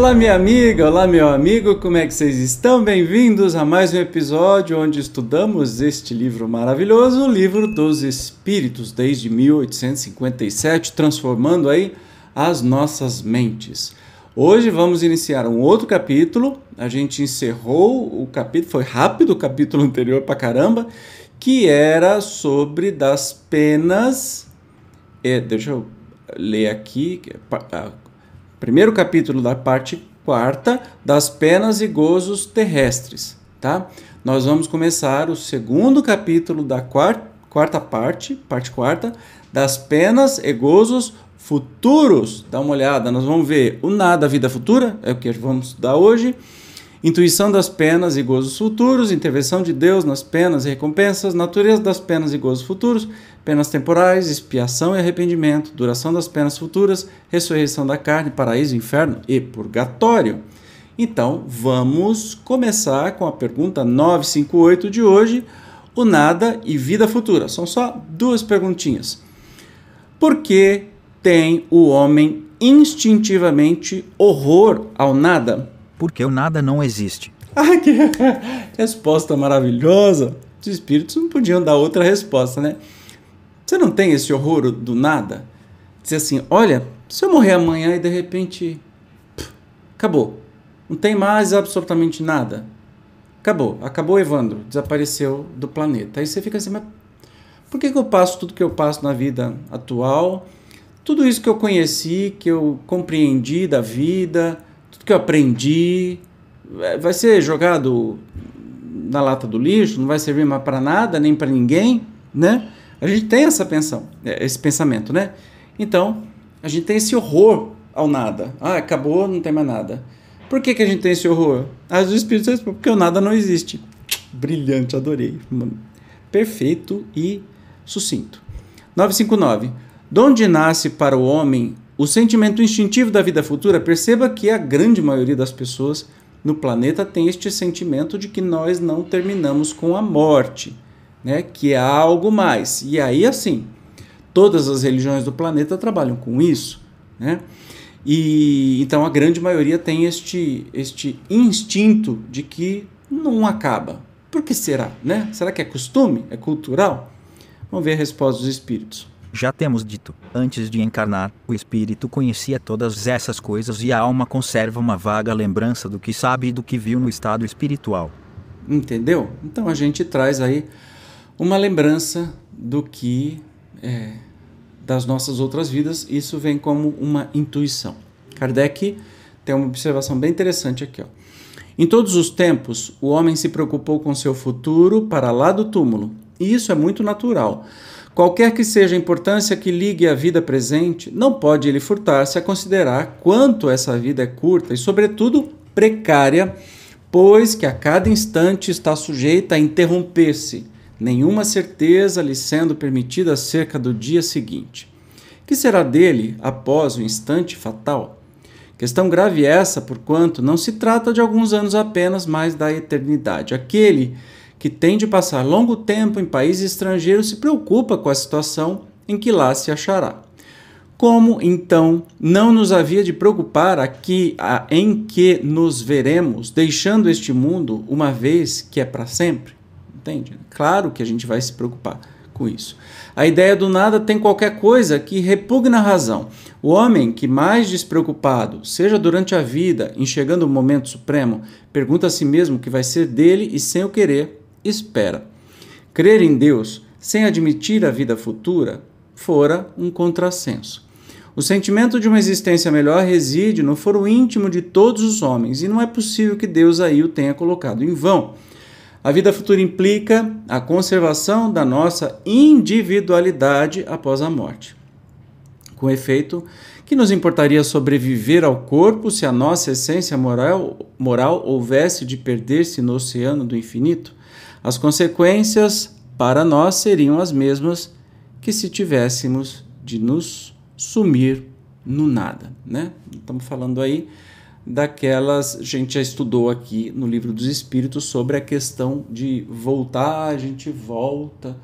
Olá, minha amiga, olá, meu amigo, como é que vocês estão? Bem-vindos a mais um episódio onde estudamos este livro maravilhoso, o Livro dos Espíritos, desde 1857, transformando aí as nossas mentes. Hoje vamos iniciar um outro capítulo. A gente encerrou o capítulo, foi rápido o capítulo anterior pra caramba, que era sobre das penas. É, deixa eu ler aqui. Primeiro capítulo da parte quarta das penas e gozos terrestres, tá? Nós vamos começar o segundo capítulo da quarta, quarta parte, parte quarta, das penas e gozos futuros. Dá uma olhada, nós vamos ver o nada, a vida futura, é o que vamos estudar hoje. Intuição das penas e gozos futuros, intervenção de Deus nas penas e recompensas, natureza das penas e gozos futuros, penas temporais, expiação e arrependimento, duração das penas futuras, ressurreição da carne, paraíso, inferno e purgatório. Então, vamos começar com a pergunta 958 de hoje, o nada e vida futura. São só duas perguntinhas. Por que tem o homem instintivamente horror ao nada? Porque o nada não existe. Ah, que resposta maravilhosa! Os espíritos não podiam dar outra resposta, né? Você não tem esse horror do nada? Dizer assim: olha, se eu morrer amanhã e de repente. Pff, acabou. Não tem mais absolutamente nada. Acabou. Acabou Evandro. Desapareceu do planeta. Aí você fica assim: mas por que, que eu passo tudo que eu passo na vida atual? Tudo isso que eu conheci, que eu compreendi da vida, que eu aprendi, é, vai ser jogado na lata do lixo, não vai servir mais para nada, nem para ninguém, né? A gente tem essa pensão, é, esse pensamento, né? Então, a gente tem esse horror ao nada. Ah, acabou, não tem mais nada. Por que, que a gente tem esse horror? Ah, os espíritos respondem, porque o nada não existe. Brilhante, adorei. Perfeito e sucinto. 959. Donde nasce para o homem o sentimento instintivo da vida futura, perceba que a grande maioria das pessoas no planeta tem este sentimento de que nós não terminamos com a morte, né? que é algo mais. E aí, assim, todas as religiões do planeta trabalham com isso. Né? E então a grande maioria tem este, este instinto de que não acaba. Por que será? Né? Será que é costume? É cultural? Vamos ver a resposta dos espíritos. Já temos dito, antes de encarnar, o espírito conhecia todas essas coisas e a alma conserva uma vaga lembrança do que sabe e do que viu no estado espiritual. Entendeu? Então a gente traz aí uma lembrança do que é, das nossas outras vidas, isso vem como uma intuição. Kardec tem uma observação bem interessante aqui. Ó. Em todos os tempos, o homem se preocupou com seu futuro para lá do túmulo, e isso é muito natural Qualquer que seja a importância que ligue à vida presente, não pode ele furtar-se a considerar quanto essa vida é curta e, sobretudo, precária, pois que a cada instante está sujeita a interromper-se, nenhuma certeza lhe sendo permitida acerca do dia seguinte. Que será dele após o instante fatal? Questão grave essa, porquanto não se trata de alguns anos apenas, mas da eternidade. Aquele que tem de passar longo tempo em país estrangeiro se preocupa com a situação em que lá se achará. Como então não nos havia de preocupar aqui a, em que nos veremos, deixando este mundo uma vez que é para sempre? Entende? Claro que a gente vai se preocupar com isso. A ideia do nada tem qualquer coisa que repugna a razão. O homem que mais despreocupado, seja durante a vida, enxergando o momento supremo, pergunta a si mesmo o que vai ser dele e sem o querer espera. Crer em Deus sem admitir a vida futura fora um contrassenso. O sentimento de uma existência melhor reside no foro íntimo de todos os homens e não é possível que Deus aí o tenha colocado em vão. A vida futura implica a conservação da nossa individualidade após a morte. Com efeito, que nos importaria sobreviver ao corpo se a nossa essência moral, moral houvesse de perder-se no oceano do infinito? As consequências para nós seriam as mesmas que se tivéssemos de nos sumir no nada, né? Estamos falando aí daquelas, a gente já estudou aqui no livro dos espíritos sobre a questão de voltar, a gente volta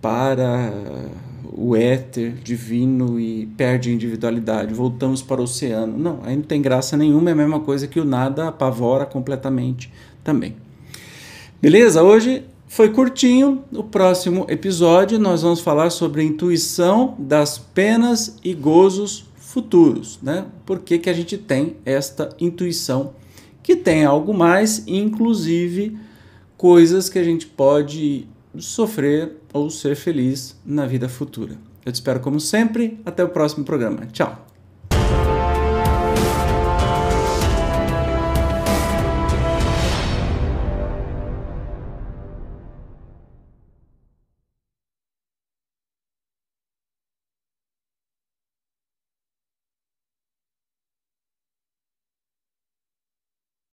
para o éter divino e perde individualidade, voltamos para o oceano. Não, aí não tem graça nenhuma, é a mesma coisa que o nada apavora completamente também. Beleza? Hoje foi curtinho. No próximo episódio nós vamos falar sobre a intuição das penas e gozos futuros, né? Por que, que a gente tem esta intuição que tem algo mais, inclusive coisas que a gente pode sofrer ou ser feliz na vida futura. Eu te espero como sempre. Até o próximo programa. Tchau.